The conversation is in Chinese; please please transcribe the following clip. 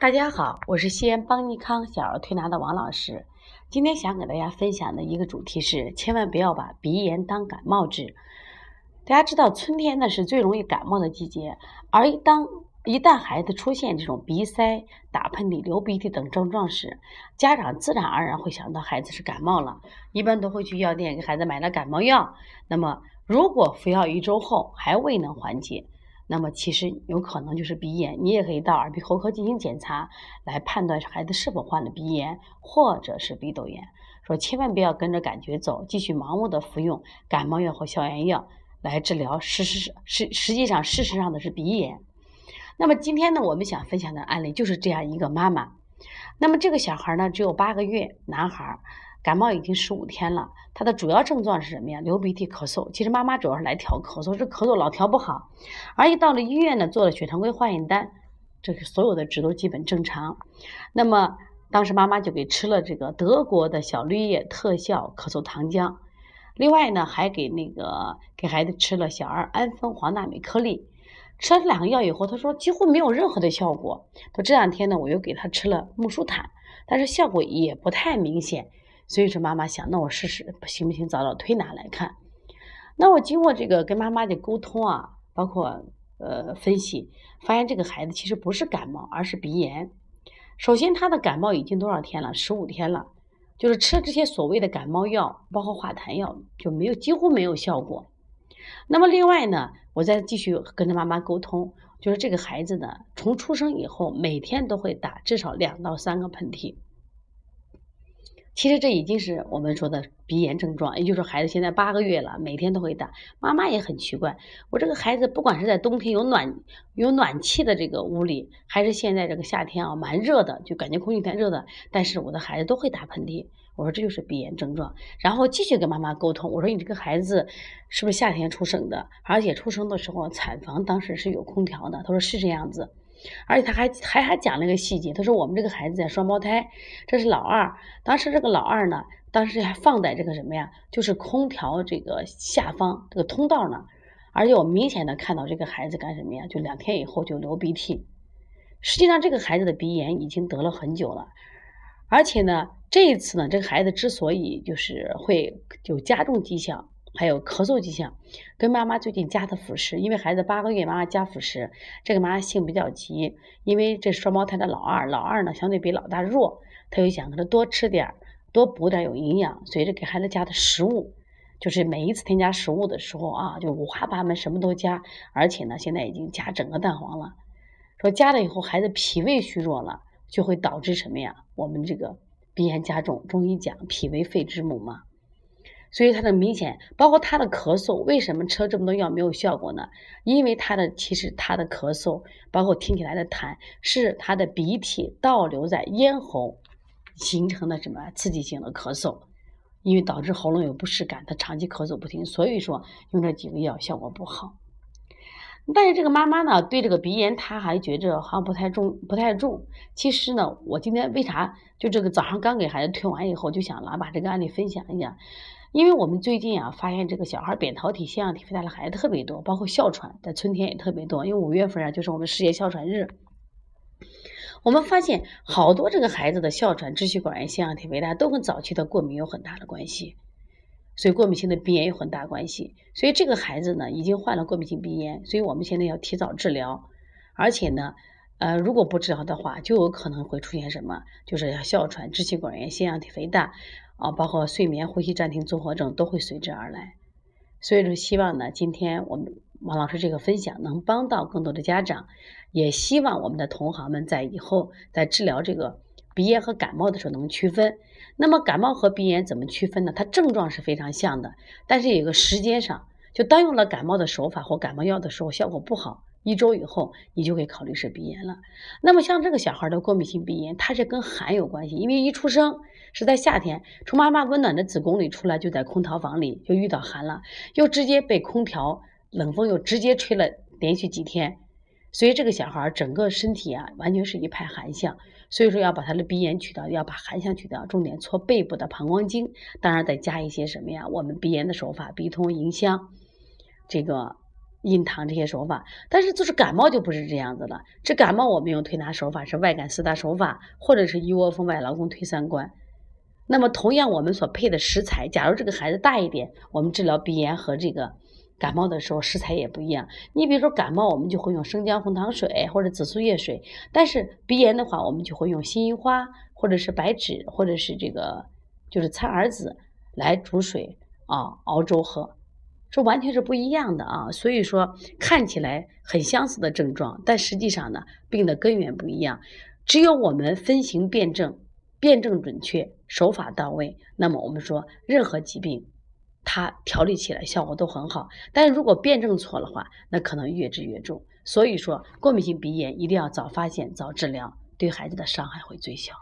大家好，我是西安邦尼康小儿推拿的王老师。今天想给大家分享的一个主题是：千万不要把鼻炎当感冒治。大家知道，春天呢是最容易感冒的季节，而当一旦孩子出现这种鼻塞、打喷嚏、流鼻涕等症状时，家长自然而然会想到孩子是感冒了，一般都会去药店给孩子买了感冒药。那么，如果服药一周后还未能缓解，那么其实有可能就是鼻炎，你也可以到耳鼻喉科进行检查，来判断孩子是否患了鼻炎或者是鼻窦炎。说千万不要跟着感觉走，继续盲目的服用感冒药或消炎药来治疗，实实实实际上事实上的是鼻炎。那么今天呢，我们想分享的案例就是这样一个妈妈。那么这个小孩呢，只有八个月，男孩。感冒已经十五天了，他的主要症状是什么呀？流鼻涕、咳嗽。其实妈妈主要是来调咳嗽，这咳嗽老调不好。而一到了医院呢，做了血常规化验单，这个所有的值都基本正常。那么当时妈妈就给吃了这个德国的小绿叶特效咳嗽糖浆，另外呢还给那个给孩子吃了小儿氨酚黄大镁颗粒。吃了这两个药以后，他说几乎没有任何的效果。说这两天呢，我又给他吃了木舒坦，但是效果也不太明显。所以说，妈妈想，那我试试行不行？找找推拿来看。那我经过这个跟妈妈的沟通啊，包括呃分析，发现这个孩子其实不是感冒，而是鼻炎。首先，他的感冒已经多少天了？十五天了，就是吃了这些所谓的感冒药，包括化痰药，就没有几乎没有效果。那么另外呢，我再继续跟他妈妈沟通，就是这个孩子呢，从出生以后每天都会打至少两到三个喷嚏。其实这已经是我们说的鼻炎症状，也就是孩子现在八个月了，每天都会打。妈妈也很奇怪，我这个孩子不管是在冬天有暖有暖气的这个屋里，还是现在这个夏天啊蛮热的，就感觉空气太热的，但是我的孩子都会打喷嚏。我说这就是鼻炎症状，然后继续跟妈妈沟通，我说你这个孩子是不是夏天出生的？而且出生的时候产房当时是有空调的。他说是这样子。而且他还还还讲了一个细节，他说我们这个孩子在双胞胎，这是老二。当时这个老二呢，当时还放在这个什么呀，就是空调这个下方这个通道呢。而且我明显的看到这个孩子干什么呀？就两天以后就流鼻涕。实际上这个孩子的鼻炎已经得了很久了，而且呢，这一次呢，这个孩子之所以就是会有加重迹象。还有咳嗽迹象，跟妈妈最近加的辅食，因为孩子八个月，妈妈加辅食，这个妈妈性比较急，因为这双胞胎的老二，老二呢相对比老大弱，她就想给他多吃点儿多补点有营养，随着给孩子加的食物，就是每一次添加食物的时候啊，就五花八门，什么都加，而且呢，现在已经加整个蛋黄了，说加了以后孩子脾胃虚弱了，就会导致什么呀？我们这个鼻炎加重，中医讲脾为肺之母嘛。所以他的明显，包括他的咳嗽，为什么吃了这么多药没有效果呢？因为他的其实他的咳嗽，包括听起来的痰，是他的鼻涕倒流在咽喉形成的什么刺激性的咳嗽，因为导致喉咙有不适感，他长期咳嗽不停，所以说用这几个药效果不好。但是这个妈妈呢，对这个鼻炎，她还觉着好像不太重，不太重。其实呢，我今天为啥就这个早上刚给孩子推完以后，就想来把这个案例分享一下。因为我们最近啊，发现这个小孩扁桃体腺样体肥大的孩子特别多，包括哮喘，在春天也特别多。因为五月份啊，就是我们世界哮喘日，我们发现好多这个孩子的哮喘、支气管炎、腺样体肥大都跟早期的过敏有很大的关系，所以过敏性的鼻炎有很大关系。所以这个孩子呢，已经患了过敏性鼻炎，所以我们现在要提早治疗，而且呢，呃，如果不治疗的话，就有可能会出现什么，就是哮喘、支气管炎、腺样体肥大。啊，包括睡眠呼吸暂停综合症都会随之而来，所以说希望呢，今天我们王老师这个分享能帮到更多的家长，也希望我们的同行们在以后在治疗这个鼻炎和感冒的时候能区分。那么感冒和鼻炎怎么区分呢？它症状是非常像的，但是有个时间上，就当用了感冒的手法或感冒药的时候效果不好，一周以后你就可以考虑是鼻炎了。那么像这个小孩的过敏性鼻炎，它是跟寒有关系，因为一出生。是在夏天，从妈妈温暖的子宫里出来，就在空调房里就遇到寒了，又直接被空调冷风又直接吹了连续几天，所以这个小孩整个身体啊完全是一派寒象，所以说要把他的鼻炎去掉，要把寒象去掉，重点搓背部的膀胱经，当然再加一些什么呀？我们鼻炎的手法，鼻通迎香，这个印堂这些手法，但是就是感冒就不是这样子了。这感冒我们用推拿手法是外感四大手法，或者是一窝蜂外劳宫推三关。那么同样我们所配的食材，假如这个孩子大一点，我们治疗鼻炎和这个感冒的时候食材也不一样。你比如说感冒，我们就会用生姜红糖水或者紫苏叶水，但是鼻炎的话，我们就会用辛夷花或者是白芷或者是这个就是苍耳子来煮水啊熬粥喝。这完全是不一样的啊，所以说看起来很相似的症状，但实际上呢，病的根源不一样。只有我们分型辨证，辨证准确，手法到位，那么我们说任何疾病，它调理起来效果都很好。但是如果辨证错的话，那可能越治越重。所以说，过敏性鼻炎一定要早发现、早治疗，对孩子的伤害会最小。